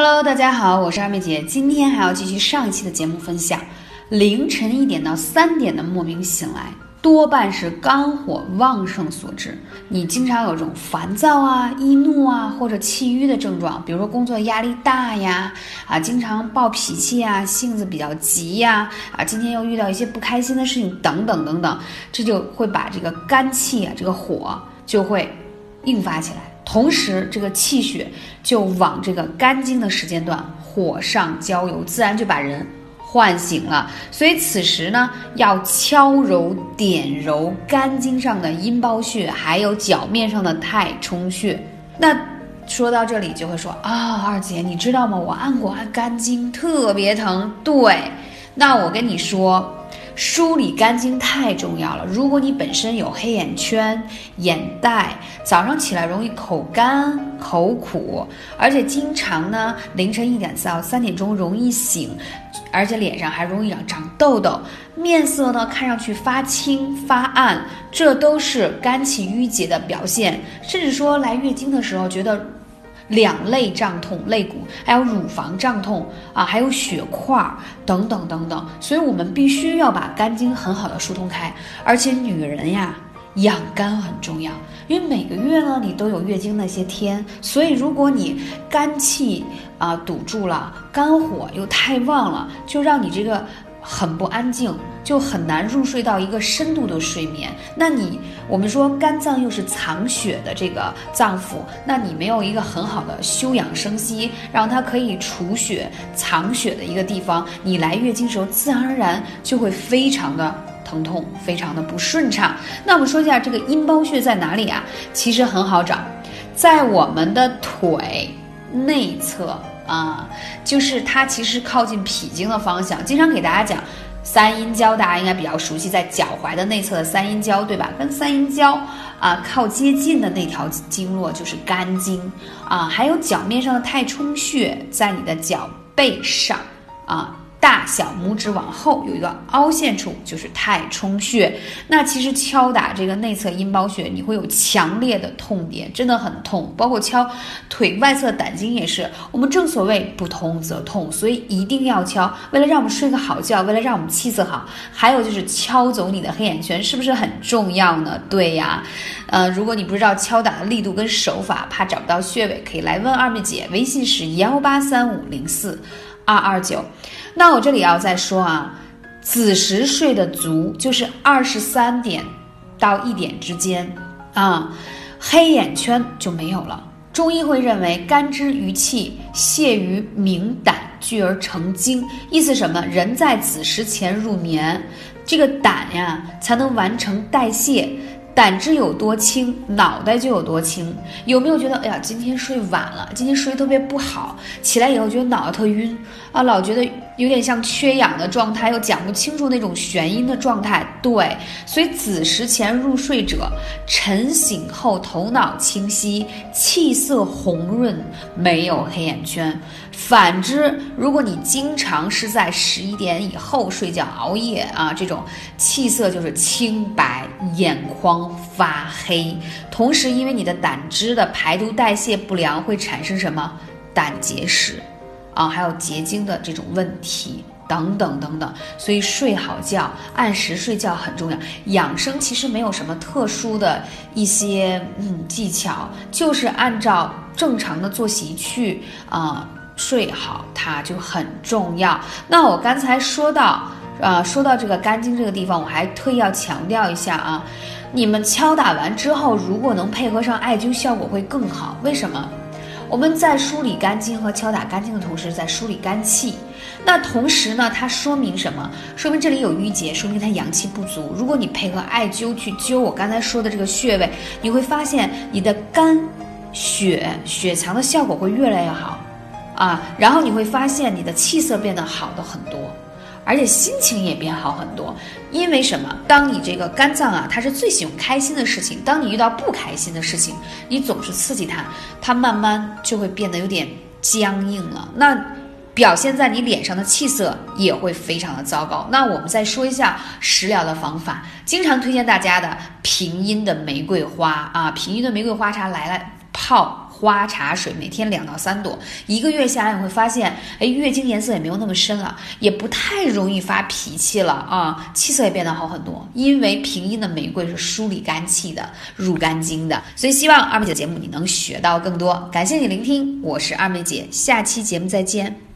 Hello，大家好，我是二妹姐，今天还要继续上一期的节目分享。凌晨一点到三点的莫名醒来，多半是肝火旺盛所致。你经常有这种烦躁啊、易怒啊或者气郁的症状，比如说工作压力大呀，啊，经常暴脾气啊，性子比较急呀，啊，今天又遇到一些不开心的事情等等等等，这就会把这个肝气啊，这个火就会硬发起来。同时，这个气血就往这个肝经的时间段火上浇油，自然就把人唤醒了。所以此时呢，要敲揉点揉肝经上的阴包穴，还有脚面上的太冲穴。那说到这里，就会说啊，二姐，你知道吗？我按过按肝经，特别疼。对，那我跟你说。梳理肝经太重要了。如果你本身有黑眼圈、眼袋，早上起来容易口干、口苦，而且经常呢凌晨一点到三点钟容易醒，而且脸上还容易长长痘痘，面色呢看上去发青发暗，这都是肝气郁结的表现。甚至说来月经的时候觉得。两肋胀痛、肋骨，还有乳房胀痛啊，还有血块等等等等，所以我们必须要把肝经很好的疏通开。而且女人呀，养肝很重要，因为每个月呢你都有月经那些天，所以如果你肝气啊堵住了，肝火又太旺了，就让你这个。很不安静，就很难入睡到一个深度的睡眠。那你我们说肝脏又是藏血的这个脏腑，那你没有一个很好的休养生息，让它可以储血藏血的一个地方，你来月经时候自然而然就会非常的疼痛，非常的不顺畅。那我们说一下这个阴包穴在哪里啊？其实很好找，在我们的腿内侧。啊，就是它其实靠近脾经的方向，经常给大家讲三阴交，大家应该比较熟悉，在脚踝的内侧的三阴交，对吧？跟三阴交啊靠接近的那条经络就是肝经啊，还有脚面上的太冲穴，在你的脚背上啊。大小拇指往后有一个凹陷处，就是太冲穴。那其实敲打这个内侧阴包穴，你会有强烈的痛点，真的很痛。包括敲腿外侧胆经也是。我们正所谓不通则痛，所以一定要敲。为了让我们睡个好觉，为了让我们气色好，还有就是敲走你的黑眼圈，是不是很重要呢？对呀。呃，如果你不知道敲打的力度跟手法，怕找不到穴位，可以来问二妹姐，微信是幺八三五零四。二二九，那我这里要再说啊，子时睡得足，就是二十三点到一点之间啊，黑眼圈就没有了。中医会认为肝之余气泄于明胆，聚而成精，意思什么？人在子时前入眠，这个胆呀才能完成代谢。胆汁有多轻，脑袋就有多轻。有没有觉得，哎呀，今天睡晚了，今天睡得特别不好，起来以后觉得脑袋特晕啊，老觉得有点像缺氧的状态，又讲不清楚那种眩晕的状态。对，所以子时前入睡者，晨醒后头脑清晰，气色红润，没有黑眼圈。反之，如果你经常是在十一点以后睡觉、熬夜啊，这种气色就是清白，眼眶发黑。同时，因为你的胆汁的排毒代谢不良，会产生什么胆结石啊，还有结晶的这种问题等等等等。所以睡好觉、按时睡觉很重要。养生其实没有什么特殊的一些嗯技巧，就是按照正常的作息去啊。睡好，它就很重要。那我刚才说到，呃，说到这个肝经这个地方，我还特意要强调一下啊，你们敲打完之后，如果能配合上艾灸，效果会更好。为什么？我们在梳理肝经和敲打肝经的同时，在梳理肝气。那同时呢，它说明什么？说明这里有淤结，说明它阳气不足。如果你配合艾灸去灸我刚才说的这个穴位，你会发现你的肝血血藏的效果会越来越好。啊，然后你会发现你的气色变得好的很多，而且心情也变好很多。因为什么？当你这个肝脏啊，它是最喜欢开心的事情。当你遇到不开心的事情，你总是刺激它，它慢慢就会变得有点僵硬了。那表现在你脸上的气色也会非常的糟糕。那我们再说一下食疗的方法，经常推荐大家的平阴的玫瑰花啊，平阴的玫瑰花茶来了泡。花茶水，每天两到三朵，一个月下来你会发现，哎，月经颜色也没有那么深了，也不太容易发脾气了啊，气色也变得好很多。因为平阴的玫瑰是梳理肝气的，入肝经的，所以希望二妹姐节目你能学到更多。感谢你聆听，我是二妹姐，下期节目再见。